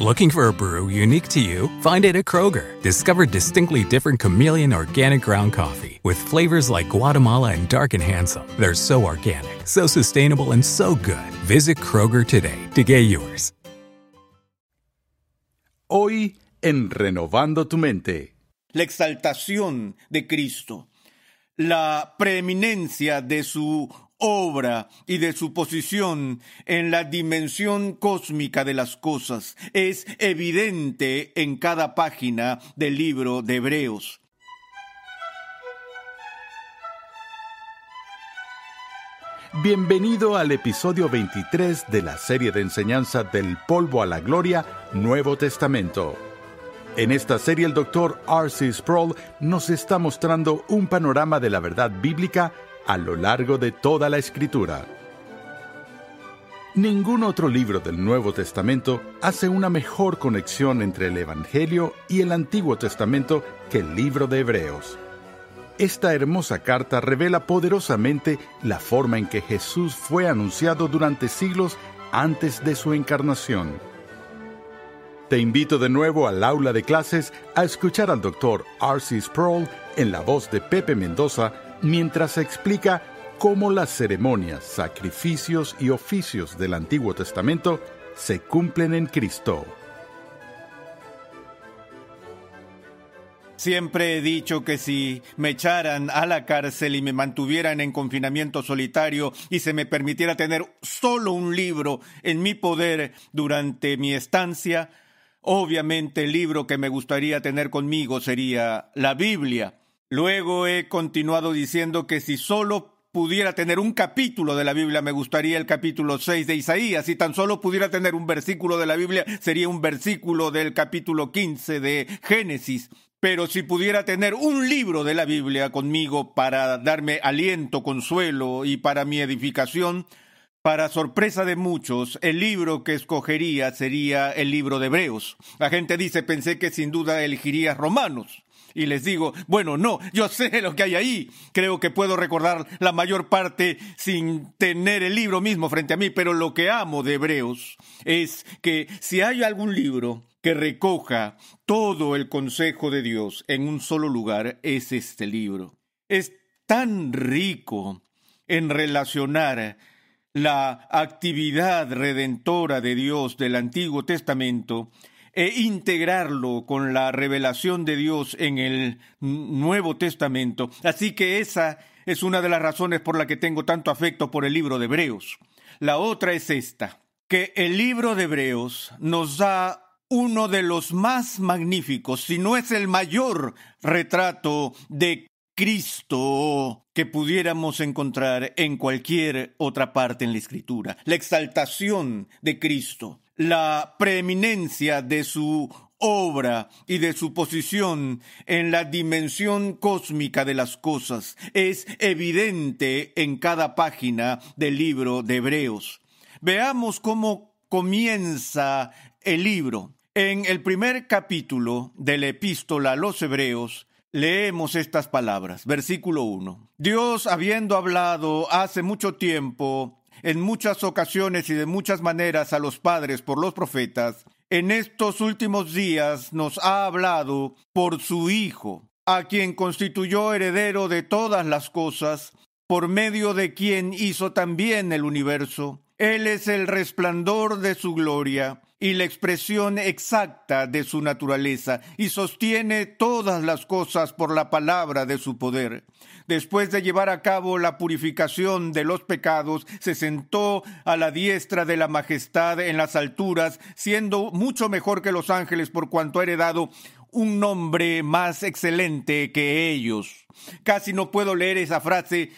Looking for a brew unique to you? Find it at Kroger. Discover distinctly different chameleon organic ground coffee with flavors like Guatemala and Dark and Handsome. They're so organic, so sustainable, and so good. Visit Kroger today to get yours. Hoy en Renovando tu Mente. La exaltación de Cristo, la preeminencia de su obra y de su posición en la dimensión cósmica de las cosas es evidente en cada página del libro de Hebreos. Bienvenido al episodio 23 de la serie de enseñanza del polvo a la gloria, Nuevo Testamento. En esta serie el doctor R.C. Sproul nos está mostrando un panorama de la verdad bíblica a lo largo de toda la escritura. Ningún otro libro del Nuevo Testamento hace una mejor conexión entre el Evangelio y el Antiguo Testamento que el libro de Hebreos. Esta hermosa carta revela poderosamente la forma en que Jesús fue anunciado durante siglos antes de su encarnación. Te invito de nuevo al aula de clases a escuchar al doctor R.C. Sproul en la voz de Pepe Mendoza mientras explica cómo las ceremonias, sacrificios y oficios del Antiguo Testamento se cumplen en Cristo. Siempre he dicho que si me echaran a la cárcel y me mantuvieran en confinamiento solitario y se me permitiera tener solo un libro en mi poder durante mi estancia, obviamente el libro que me gustaría tener conmigo sería la Biblia. Luego he continuado diciendo que si solo pudiera tener un capítulo de la Biblia, me gustaría el capítulo 6 de Isaías. Si tan solo pudiera tener un versículo de la Biblia, sería un versículo del capítulo 15 de Génesis. Pero si pudiera tener un libro de la Biblia conmigo para darme aliento, consuelo y para mi edificación, para sorpresa de muchos, el libro que escogería sería el libro de Hebreos. La gente dice, pensé que sin duda elegiría Romanos y les digo, bueno, no, yo sé lo que hay ahí. Creo que puedo recordar la mayor parte sin tener el libro mismo frente a mí, pero lo que amo de Hebreos es que si hay algún libro que recoja todo el consejo de Dios en un solo lugar, es este libro. Es tan rico en relacionar la actividad redentora de Dios del Antiguo Testamento e integrarlo con la revelación de Dios en el Nuevo Testamento. Así que esa es una de las razones por la que tengo tanto afecto por el libro de Hebreos. La otra es esta, que el libro de Hebreos nos da uno de los más magníficos, si no es el mayor retrato de Cristo que pudiéramos encontrar en cualquier otra parte en la Escritura. La exaltación de Cristo la preeminencia de su obra y de su posición en la dimensión cósmica de las cosas es evidente en cada página del libro de Hebreos. Veamos cómo comienza el libro. En el primer capítulo de la epístola a los Hebreos, leemos estas palabras. Versículo 1. Dios, habiendo hablado hace mucho tiempo en muchas ocasiones y de muchas maneras a los padres por los profetas, en estos últimos días nos ha hablado por su Hijo, a quien constituyó heredero de todas las cosas, por medio de quien hizo también el universo. Él es el resplandor de su gloria y la expresión exacta de su naturaleza, y sostiene todas las cosas por la palabra de su poder después de llevar a cabo la purificación de los pecados, se sentó a la diestra de la majestad en las alturas, siendo mucho mejor que los ángeles por cuanto ha heredado un nombre más excelente que ellos. Casi no puedo leer esa frase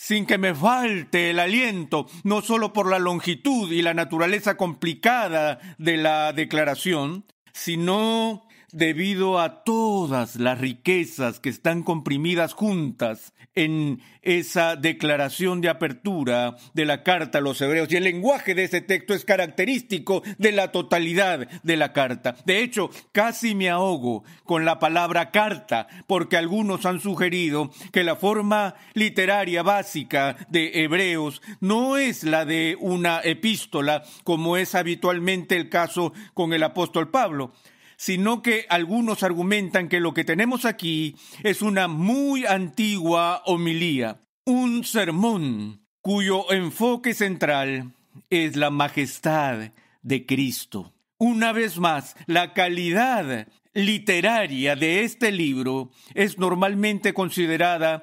sin que me falte el aliento, no solo por la longitud y la naturaleza complicada de la declaración, sino debido a todas las riquezas que están comprimidas juntas en esa declaración de apertura de la carta a los hebreos. Y el lenguaje de ese texto es característico de la totalidad de la carta. De hecho, casi me ahogo con la palabra carta, porque algunos han sugerido que la forma literaria básica de hebreos no es la de una epístola, como es habitualmente el caso con el apóstol Pablo sino que algunos argumentan que lo que tenemos aquí es una muy antigua homilía, un sermón cuyo enfoque central es la majestad de Cristo. Una vez más, la calidad literaria de este libro es normalmente considerada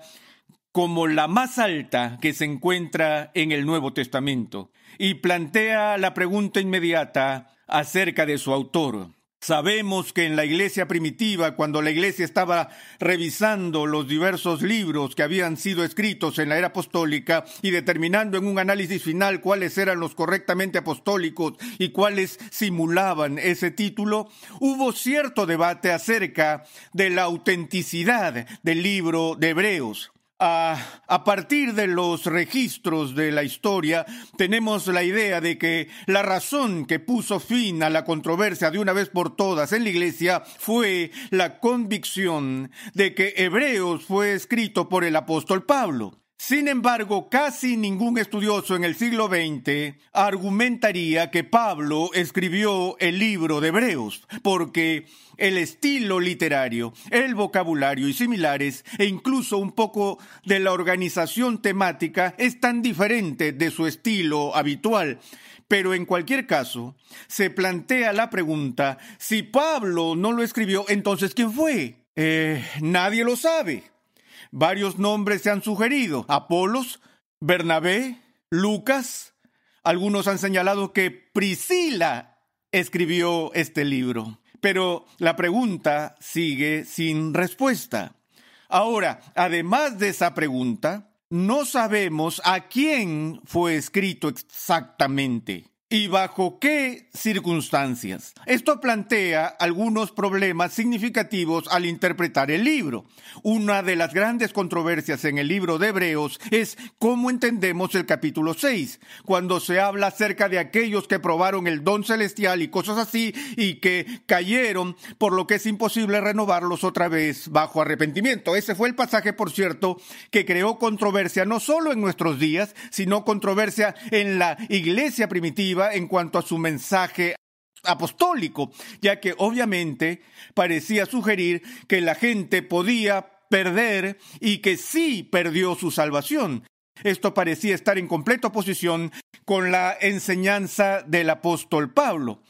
como la más alta que se encuentra en el Nuevo Testamento y plantea la pregunta inmediata acerca de su autor. Sabemos que en la iglesia primitiva, cuando la iglesia estaba revisando los diversos libros que habían sido escritos en la era apostólica y determinando en un análisis final cuáles eran los correctamente apostólicos y cuáles simulaban ese título, hubo cierto debate acerca de la autenticidad del libro de Hebreos. A, partir de los registros de la historia, tenemos la idea de que la razón que puso fin a la controversia de una vez por todas en la Iglesia fue la convicción de que Hebreos fue escrito por el apóstol Pablo. Sin embargo, casi ningún estudioso en el siglo XX argumentaría que Pablo escribió el libro de Hebreos, porque el estilo literario, el vocabulario y similares, e incluso un poco de la organización temática, es tan diferente de su estilo habitual. Pero en cualquier caso, se plantea la pregunta, si Pablo no lo escribió, entonces ¿quién fue? Eh, nadie lo sabe. Varios nombres se han sugerido. Apolos, Bernabé, Lucas. Algunos han señalado que Priscila escribió este libro. Pero la pregunta sigue sin respuesta. Ahora, además de esa pregunta, no sabemos a quién fue escrito exactamente y bajo qué circunstancias. Esto plantea algunos problemas significativos al interpretar el libro. Una de las grandes controversias en el libro de Hebreos es cómo entendemos el capítulo 6, cuando se habla acerca de aquellos que probaron el don celestial y cosas así y que cayeron, por lo que es imposible renovarlos otra vez bajo arrepentimiento. Ese fue el pasaje, por cierto, que creó controversia no solo en nuestros días, sino controversia en la iglesia primitiva en cuanto a su mensaje apostólico, ya que obviamente parecía sugerir que la gente podía perder y que sí perdió su salvación. Esto parecía estar en completa oposición con la enseñanza del apóstol Pablo.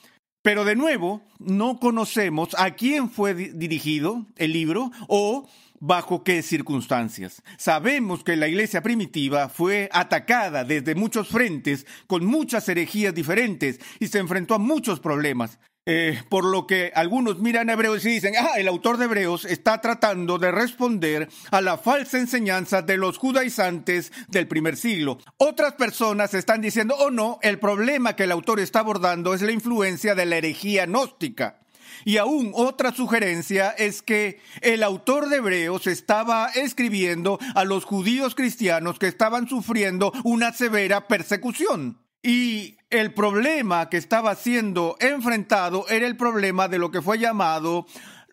Pero de nuevo, no conocemos a quién fue dirigido el libro o bajo qué circunstancias. Sabemos que la iglesia primitiva fue atacada desde muchos frentes, con muchas herejías diferentes, y se enfrentó a muchos problemas. Eh, por lo que algunos miran a Hebreos y dicen, ah, el autor de Hebreos está tratando de responder a la falsa enseñanza de los judaizantes del primer siglo. Otras personas están diciendo, oh no, el problema que el autor está abordando es la influencia de la herejía gnóstica. Y aún otra sugerencia es que el autor de Hebreos estaba escribiendo a los judíos cristianos que estaban sufriendo una severa persecución. Y el problema que estaba siendo enfrentado era el problema de lo que fue llamado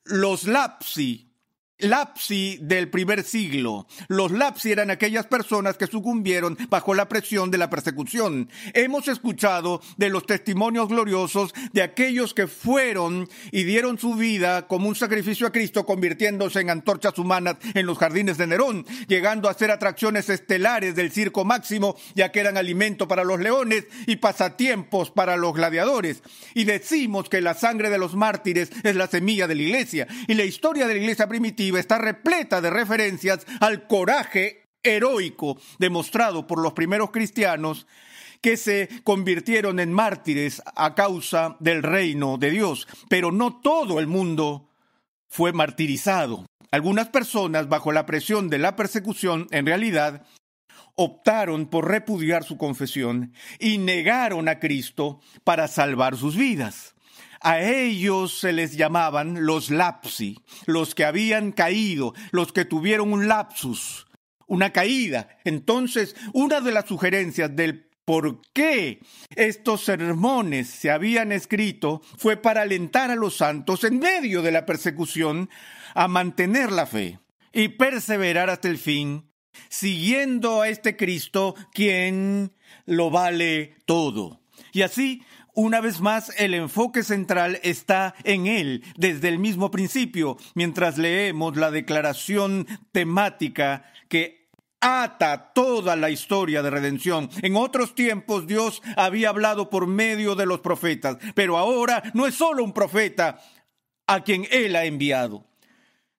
los lapsi, lapsi del primer siglo. Los lapsi eran aquellas personas que sucumbieron bajo la presión de la persecución. Hemos escuchado de los testimonios gloriosos de aquellos que fueron y dieron su vida como un sacrificio a Cristo, convirtiéndose en antorchas humanas en los jardines de Nerón, llegando a ser atracciones estelares del circo máximo, ya que eran alimento para los leones y pasatiempos para los gladiadores. Y decimos que la sangre de los mártires es la semilla de la iglesia. Y la historia de la iglesia primitiva está repleta de referencias al coraje heroico demostrado por los primeros cristianos que se convirtieron en mártires a causa del reino de Dios. Pero no todo el mundo fue martirizado. Algunas personas, bajo la presión de la persecución, en realidad optaron por repudiar su confesión y negaron a Cristo para salvar sus vidas. A ellos se les llamaban los lapsi, los que habían caído, los que tuvieron un lapsus, una caída. Entonces, una de las sugerencias del por qué estos sermones se habían escrito fue para alentar a los santos en medio de la persecución a mantener la fe y perseverar hasta el fin, siguiendo a este Cristo quien lo vale todo. Y así, una vez más, el enfoque central está en Él desde el mismo principio, mientras leemos la declaración temática que ata toda la historia de redención. En otros tiempos Dios había hablado por medio de los profetas, pero ahora no es solo un profeta a quien Él ha enviado,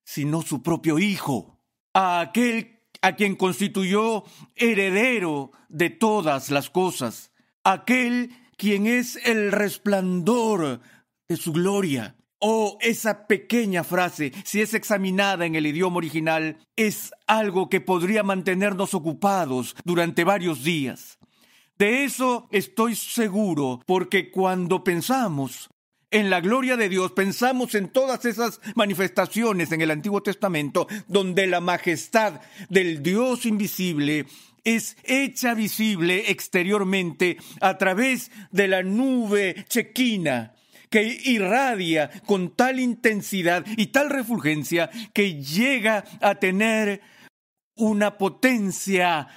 sino su propio Hijo, a aquel a quien constituyó heredero de todas las cosas, aquel quien es el resplandor de su gloria. Oh, esa pequeña frase, si es examinada en el idioma original, es algo que podría mantenernos ocupados durante varios días. De eso estoy seguro, porque cuando pensamos en la gloria de Dios, pensamos en todas esas manifestaciones en el Antiguo Testamento, donde la majestad del Dios invisible es hecha visible exteriormente a través de la nube chequina que irradia con tal intensidad y tal refulgencia que llega a tener una potencia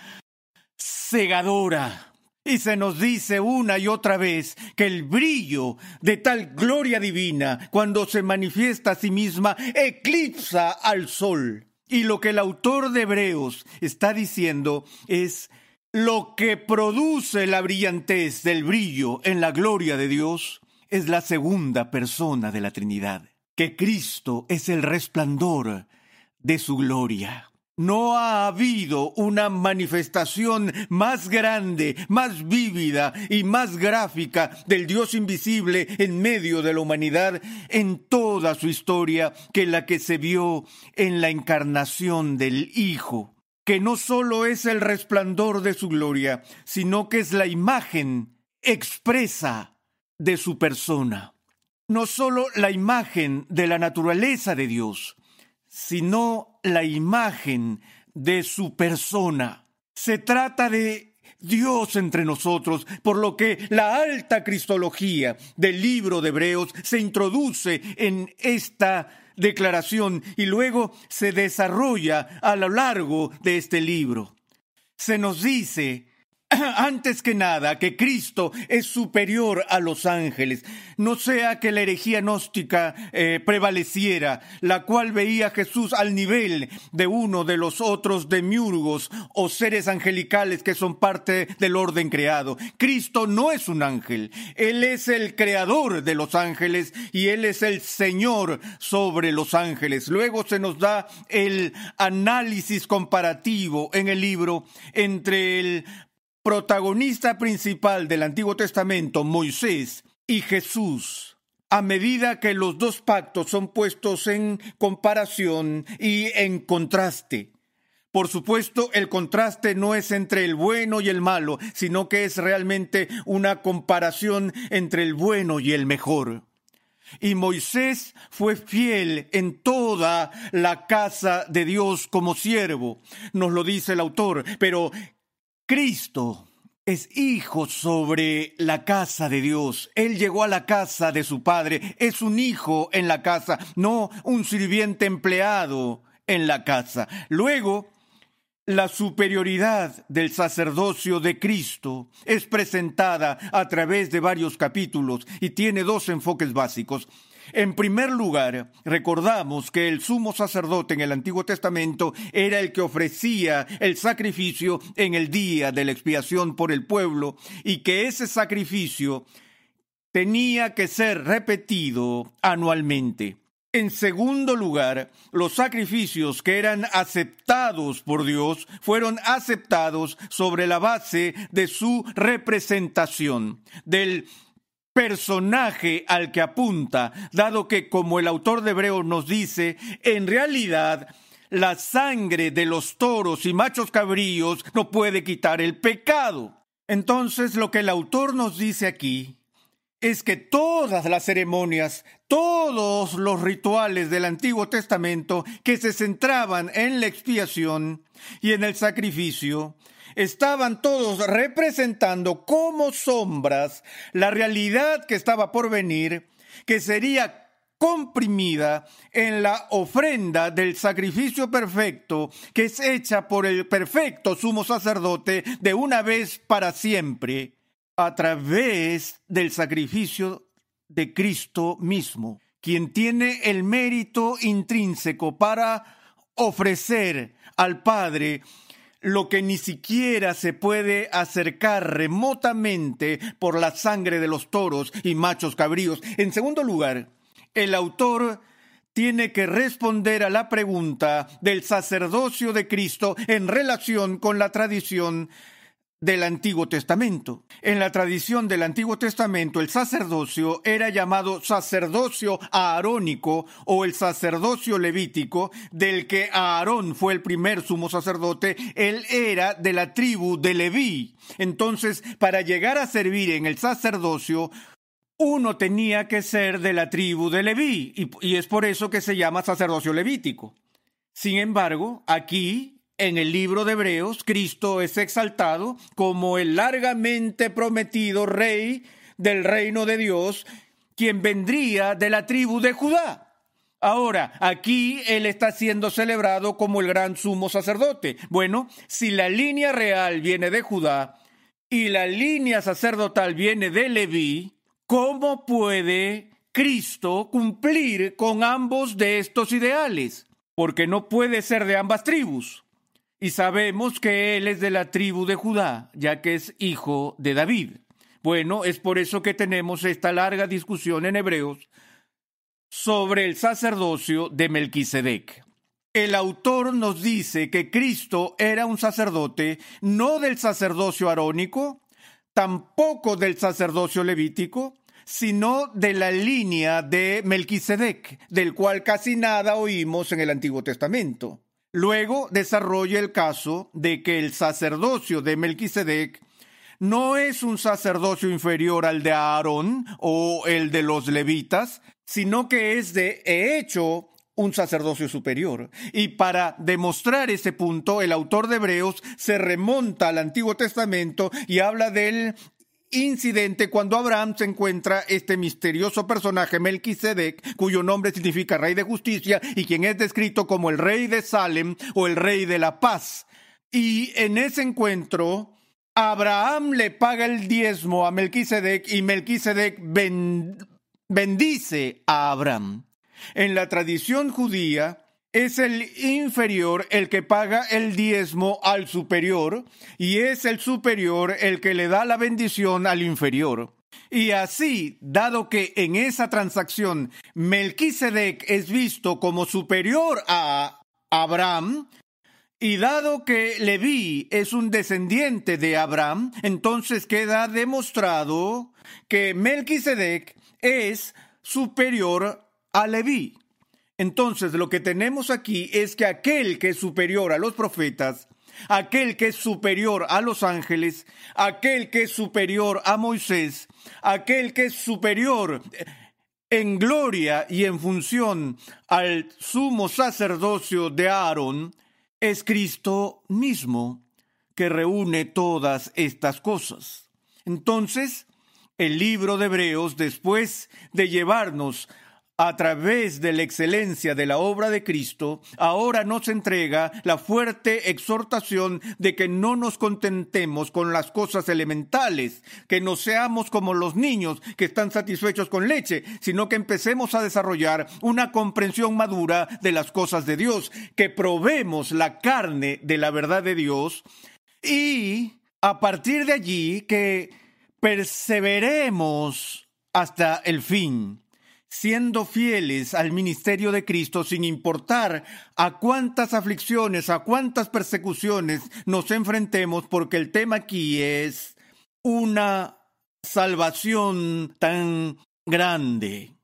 cegadora. Y se nos dice una y otra vez que el brillo de tal gloria divina, cuando se manifiesta a sí misma, eclipsa al sol. Y lo que el autor de Hebreos está diciendo es lo que produce la brillantez del brillo en la gloria de Dios es la segunda persona de la Trinidad, que Cristo es el resplandor de su gloria. No ha habido una manifestación más grande, más vívida y más gráfica del Dios invisible en medio de la humanidad en toda su historia que la que se vio en la encarnación del Hijo, que no solo es el resplandor de su gloria, sino que es la imagen expresa de su persona. No solo la imagen de la naturaleza de Dios, sino la imagen de su persona. Se trata de Dios entre nosotros, por lo que la alta cristología del libro de Hebreos se introduce en esta declaración y luego se desarrolla a lo largo de este libro. Se nos dice antes que nada que Cristo es superior a los ángeles, no sea que la herejía gnóstica eh, prevaleciera, la cual veía a Jesús al nivel de uno de los otros demiurgos o seres angelicales que son parte del orden creado. Cristo no es un ángel, Él es el creador de los ángeles y Él es el Señor sobre los ángeles. Luego se nos da el análisis comparativo en el libro entre el protagonista principal del Antiguo Testamento, Moisés, y Jesús, a medida que los dos pactos son puestos en comparación y en contraste. Por supuesto, el contraste no es entre el bueno y el malo, sino que es realmente una comparación entre el bueno y el mejor. Y Moisés fue fiel en toda la casa de Dios como siervo, nos lo dice el autor, pero Cristo es hijo sobre la casa de Dios. Él llegó a la casa de su padre. Es un hijo en la casa, no un sirviente empleado en la casa. Luego, la superioridad del sacerdocio de Cristo es presentada a través de varios capítulos y tiene dos enfoques básicos. En primer lugar, recordamos que el sumo sacerdote en el Antiguo Testamento era el que ofrecía el sacrificio en el día de la expiación por el pueblo y que ese sacrificio tenía que ser repetido anualmente. En segundo lugar, los sacrificios que eran aceptados por Dios fueron aceptados sobre la base de su representación, del personaje al que apunta, dado que, como el autor de Hebreos nos dice, en realidad la sangre de los toros y machos cabríos no puede quitar el pecado. Entonces lo que el autor nos dice aquí es que todas las ceremonias, todos los rituales del Antiguo Testamento que se centraban en la expiación y en el sacrificio, estaban todos representando como sombras la realidad que estaba por venir, que sería comprimida en la ofrenda del sacrificio perfecto que es hecha por el perfecto sumo sacerdote de una vez para siempre a través del sacrificio de Cristo mismo, quien tiene el mérito intrínseco para ofrecer al Padre lo que ni siquiera se puede acercar remotamente por la sangre de los toros y machos cabríos. En segundo lugar, el autor tiene que responder a la pregunta del sacerdocio de Cristo en relación con la tradición del Antiguo Testamento. En la tradición del Antiguo Testamento, el sacerdocio era llamado sacerdocio aarónico o el sacerdocio levítico, del que Aarón fue el primer sumo sacerdote. Él era de la tribu de Leví. Entonces, para llegar a servir en el sacerdocio, uno tenía que ser de la tribu de Leví, y, y es por eso que se llama sacerdocio levítico. Sin embargo, aquí en el libro de Hebreos, Cristo es exaltado como el largamente prometido rey del reino de Dios, quien vendría de la tribu de Judá. Ahora, aquí él está siendo celebrado como el gran sumo sacerdote. Bueno, si la línea real viene de Judá y la línea sacerdotal viene de Leví, ¿cómo puede Cristo cumplir con ambos de estos ideales? Porque no puede ser de ambas tribus. Y sabemos que él es de la tribu de Judá, ya que es hijo de David. Bueno, es por eso que tenemos esta larga discusión en Hebreos sobre el sacerdocio de Melquisedec. El autor nos dice que Cristo era un sacerdote no del sacerdocio arónico, tampoco del sacerdocio levítico, sino de la línea de Melquisedec, del cual casi nada oímos en el Antiguo Testamento. Luego desarrolla el caso de que el sacerdocio de Melquisedec no es un sacerdocio inferior al de Aarón o el de los levitas, sino que es de hecho un sacerdocio superior. Y para demostrar ese punto, el autor de Hebreos se remonta al Antiguo Testamento y habla del incidente cuando Abraham se encuentra este misterioso personaje Melquisedec, cuyo nombre significa rey de justicia y quien es descrito como el rey de Salem o el rey de la paz. Y en ese encuentro, Abraham le paga el diezmo a Melquisedec y Melquisedec bendice a Abraham. En la tradición judía, es el inferior el que paga el diezmo al superior y es el superior el que le da la bendición al inferior. Y así, dado que en esa transacción Melquisedec es visto como superior a Abraham, y dado que Leví es un descendiente de Abraham, entonces queda demostrado que Melquisedec es superior a Leví. Entonces, lo que tenemos aquí es que aquel que es superior a los profetas, aquel que es superior a los ángeles, aquel que es superior a Moisés, aquel que es superior en gloria y en función al sumo sacerdocio de Aarón, es Cristo mismo que reúne todas estas cosas. Entonces, el libro de Hebreos, después de llevarnos a través de la excelencia de la obra de Cristo, ahora nos entrega la fuerte exhortación de que no nos contentemos con las cosas elementales, que no seamos como los niños que están satisfechos con leche, sino que empecemos a desarrollar una comprensión madura de las cosas de Dios, que probemos la carne de la verdad de Dios y a partir de allí que perseveremos hasta el fin siendo fieles al ministerio de Cristo sin importar a cuántas aflicciones, a cuántas persecuciones nos enfrentemos, porque el tema aquí es una salvación tan grande.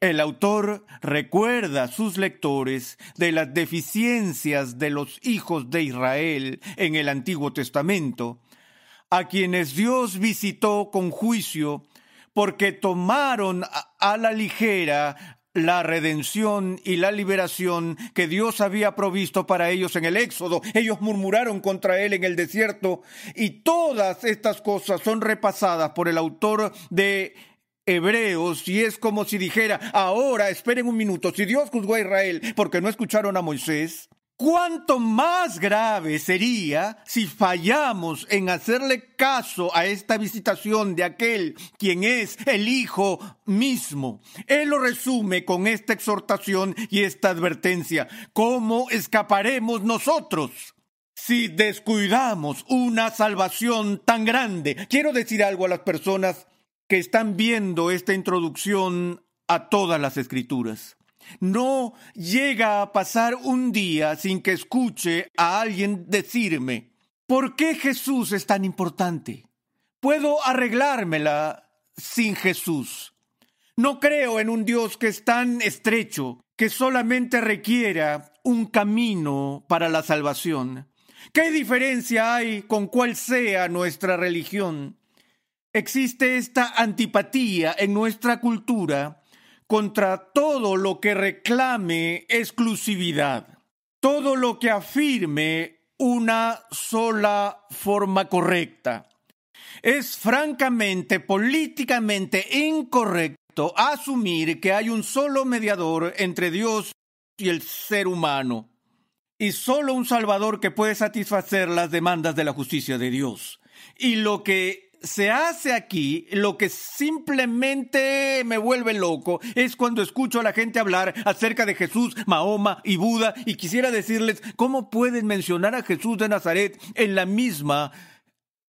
El autor recuerda a sus lectores de las deficiencias de los hijos de Israel en el Antiguo Testamento, a quienes Dios visitó con juicio porque tomaron a la ligera la redención y la liberación que Dios había provisto para ellos en el Éxodo. Ellos murmuraron contra Él en el desierto y todas estas cosas son repasadas por el autor de Hebreos y es como si dijera, ahora esperen un minuto, si Dios juzgó a Israel porque no escucharon a Moisés, ¿Cuánto más grave sería si fallamos en hacerle caso a esta visitación de aquel quien es el Hijo mismo? Él lo resume con esta exhortación y esta advertencia. ¿Cómo escaparemos nosotros? Si descuidamos una salvación tan grande, quiero decir algo a las personas que están viendo esta introducción a todas las escrituras. No llega a pasar un día sin que escuche a alguien decirme, ¿por qué Jesús es tan importante? Puedo arreglármela sin Jesús. No creo en un Dios que es tan estrecho que solamente requiera un camino para la salvación. ¿Qué diferencia hay con cuál sea nuestra religión? Existe esta antipatía en nuestra cultura contra todo lo que reclame exclusividad, todo lo que afirme una sola forma correcta. Es francamente políticamente incorrecto asumir que hay un solo mediador entre Dios y el ser humano, y solo un Salvador que puede satisfacer las demandas de la justicia de Dios. Y lo que se hace aquí, lo que simplemente me vuelve loco es cuando escucho a la gente hablar acerca de Jesús, Mahoma y Buda y quisiera decirles cómo pueden mencionar a Jesús de Nazaret en la misma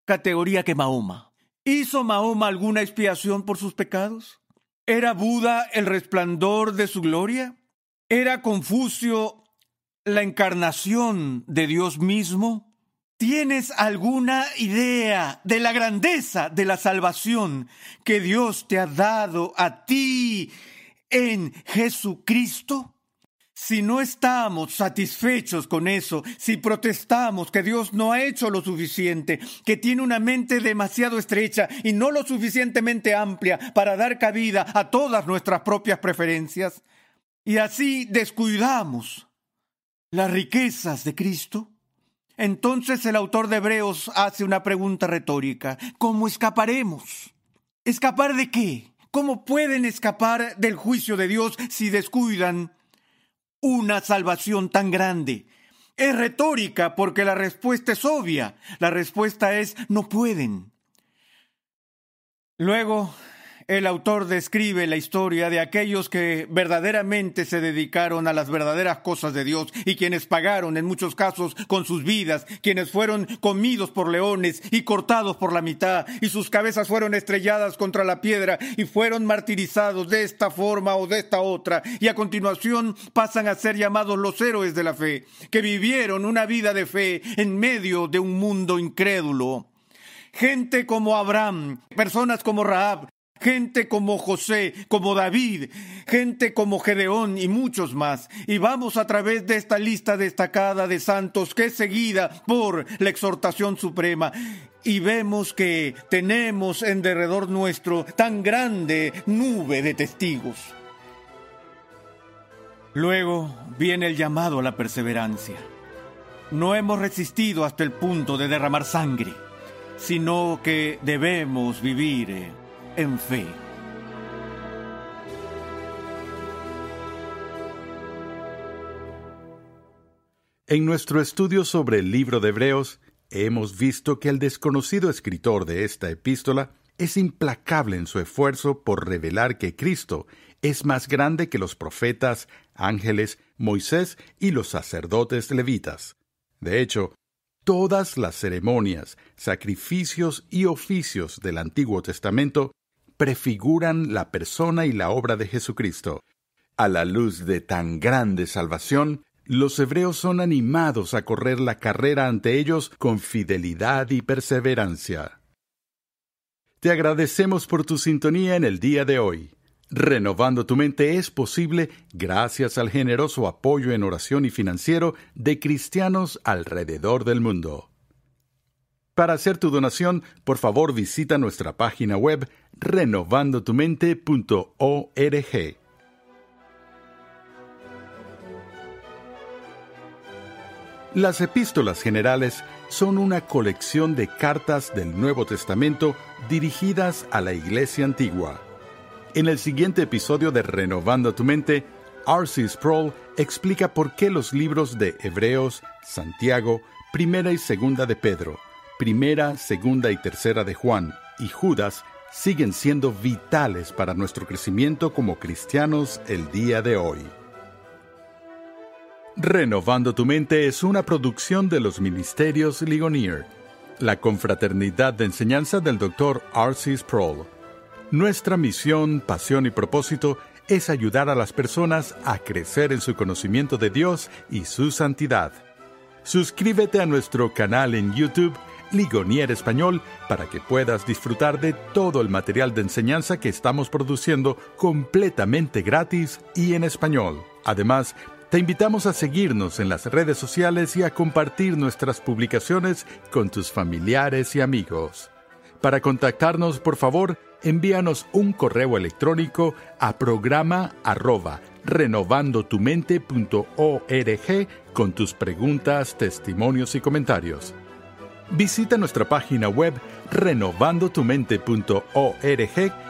categoría que Mahoma. ¿Hizo Mahoma alguna expiación por sus pecados? ¿Era Buda el resplandor de su gloria? ¿Era Confucio la encarnación de Dios mismo? ¿Tienes alguna idea de la grandeza de la salvación que Dios te ha dado a ti en Jesucristo? Si no estamos satisfechos con eso, si protestamos que Dios no ha hecho lo suficiente, que tiene una mente demasiado estrecha y no lo suficientemente amplia para dar cabida a todas nuestras propias preferencias, y así descuidamos las riquezas de Cristo, entonces el autor de Hebreos hace una pregunta retórica. ¿Cómo escaparemos? ¿Escapar de qué? ¿Cómo pueden escapar del juicio de Dios si descuidan una salvación tan grande? Es retórica porque la respuesta es obvia. La respuesta es no pueden. Luego el autor describe la historia de aquellos que verdaderamente se dedicaron a las verdaderas cosas de Dios y quienes pagaron en muchos casos con sus vidas, quienes fueron comidos por leones y cortados por la mitad y sus cabezas fueron estrelladas contra la piedra y fueron martirizados de esta forma o de esta otra y a continuación pasan a ser llamados los héroes de la fe, que vivieron una vida de fe en medio de un mundo incrédulo. Gente como Abraham, personas como Raab, gente como José, como David, gente como Gedeón y muchos más. Y vamos a través de esta lista destacada de santos que es seguida por la exhortación suprema. Y vemos que tenemos en derredor nuestro tan grande nube de testigos. Luego viene el llamado a la perseverancia. No hemos resistido hasta el punto de derramar sangre, sino que debemos vivir en fe. En nuestro estudio sobre el libro de Hebreos, hemos visto que el desconocido escritor de esta epístola es implacable en su esfuerzo por revelar que Cristo es más grande que los profetas, ángeles, Moisés y los sacerdotes levitas. De hecho, todas las ceremonias, sacrificios y oficios del Antiguo Testamento prefiguran la persona y la obra de Jesucristo. A la luz de tan grande salvación, los hebreos son animados a correr la carrera ante ellos con fidelidad y perseverancia. Te agradecemos por tu sintonía en el día de hoy. Renovando tu mente es posible gracias al generoso apoyo en oración y financiero de cristianos alrededor del mundo. Para hacer tu donación, por favor visita nuestra página web renovandotumente.org. Las epístolas generales son una colección de cartas del Nuevo Testamento dirigidas a la Iglesia antigua. En el siguiente episodio de Renovando tu Mente, R.C. Sproul explica por qué los libros de Hebreos, Santiago, Primera y Segunda de Pedro, Primera, Segunda y Tercera de Juan y Judas siguen siendo vitales para nuestro crecimiento como cristianos el día de hoy. Renovando tu mente es una producción de los Ministerios Ligonier, la confraternidad de enseñanza del Dr. R.C. Sproul. Nuestra misión, pasión y propósito es ayudar a las personas a crecer en su conocimiento de Dios y su santidad. Suscríbete a nuestro canal en YouTube Ligonier Español para que puedas disfrutar de todo el material de enseñanza que estamos produciendo completamente gratis y en español. Además, te invitamos a seguirnos en las redes sociales y a compartir nuestras publicaciones con tus familiares y amigos. Para contactarnos, por favor, envíanos un correo electrónico a programa arroba renovandotumente.org con tus preguntas, testimonios y comentarios. Visita nuestra página web renovandotumente.org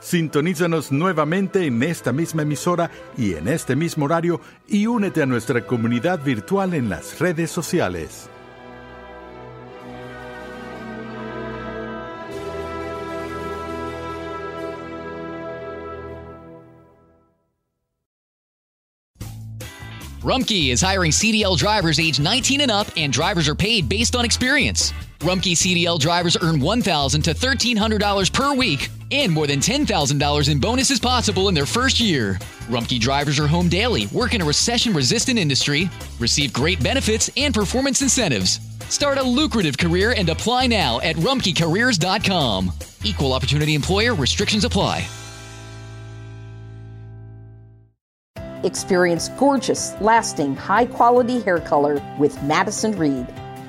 Sintonízanos nuevamente en esta misma emisora y en este mismo horario y únete a nuestra comunidad virtual en las redes sociales. Rumkey is hiring CDL drivers age 19 and up, and drivers are paid based on experience. Rumkey CDL drivers earn $1,000 to $1,300 per week, and more than $10,000 in bonuses possible in their first year. Rumkey drivers are home daily, work in a recession resistant industry, receive great benefits and performance incentives. Start a lucrative career and apply now at rumkeycareers.com. Equal opportunity employer restrictions apply. Experience gorgeous, lasting, high quality hair color with Madison Reed.